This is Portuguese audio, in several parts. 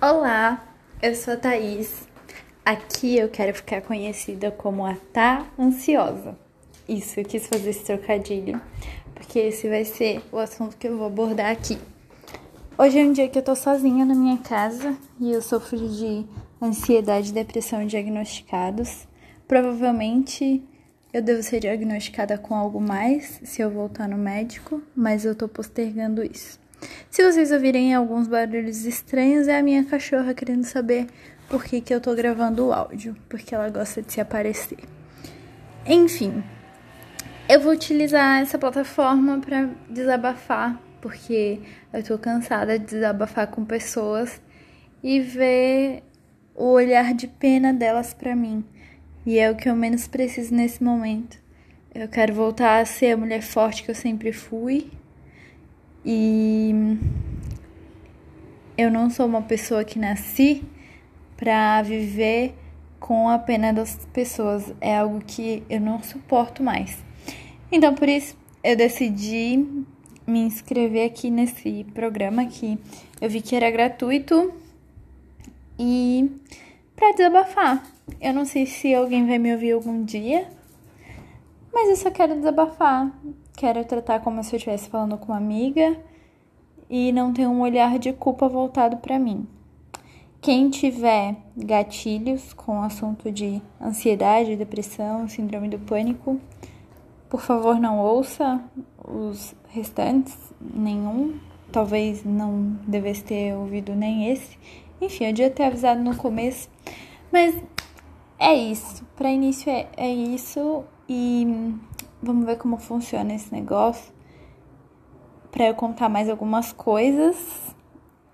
Olá, eu sou a Thaís. Aqui eu quero ficar conhecida como a Tá Ansiosa. Isso, eu quis fazer esse trocadilho, porque esse vai ser o assunto que eu vou abordar aqui. Hoje é um dia que eu tô sozinha na minha casa e eu sofro de ansiedade e depressão diagnosticados. Provavelmente eu devo ser diagnosticada com algo mais se eu voltar no médico, mas eu tô postergando isso. Se vocês ouvirem alguns barulhos estranhos, é a minha cachorra querendo saber por que, que eu tô gravando o áudio, porque ela gosta de se aparecer. Enfim, eu vou utilizar essa plataforma para desabafar, porque eu tô cansada de desabafar com pessoas e ver o olhar de pena delas para mim. E é o que eu menos preciso nesse momento. Eu quero voltar a ser a mulher forte que eu sempre fui e eu não sou uma pessoa que nasci para viver com a pena das pessoas. É algo que eu não suporto mais. Então, por isso, eu decidi me inscrever aqui nesse programa que eu vi que era gratuito e para desabafar. Eu não sei se alguém vai me ouvir algum dia, mas eu só quero desabafar. Quero tratar como se eu estivesse falando com uma amiga e não ter um olhar de culpa voltado para mim. Quem tiver gatilhos com assunto de ansiedade, depressão, síndrome do pânico, por favor não ouça os restantes, nenhum. Talvez não devesse ter ouvido nem esse. Enfim, eu devia ter avisado no começo. Mas é isso. Para início é, é isso. E vamos ver como funciona esse negócio. Para eu contar mais algumas coisas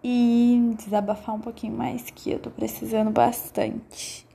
e desabafar um pouquinho mais, que eu tô precisando bastante.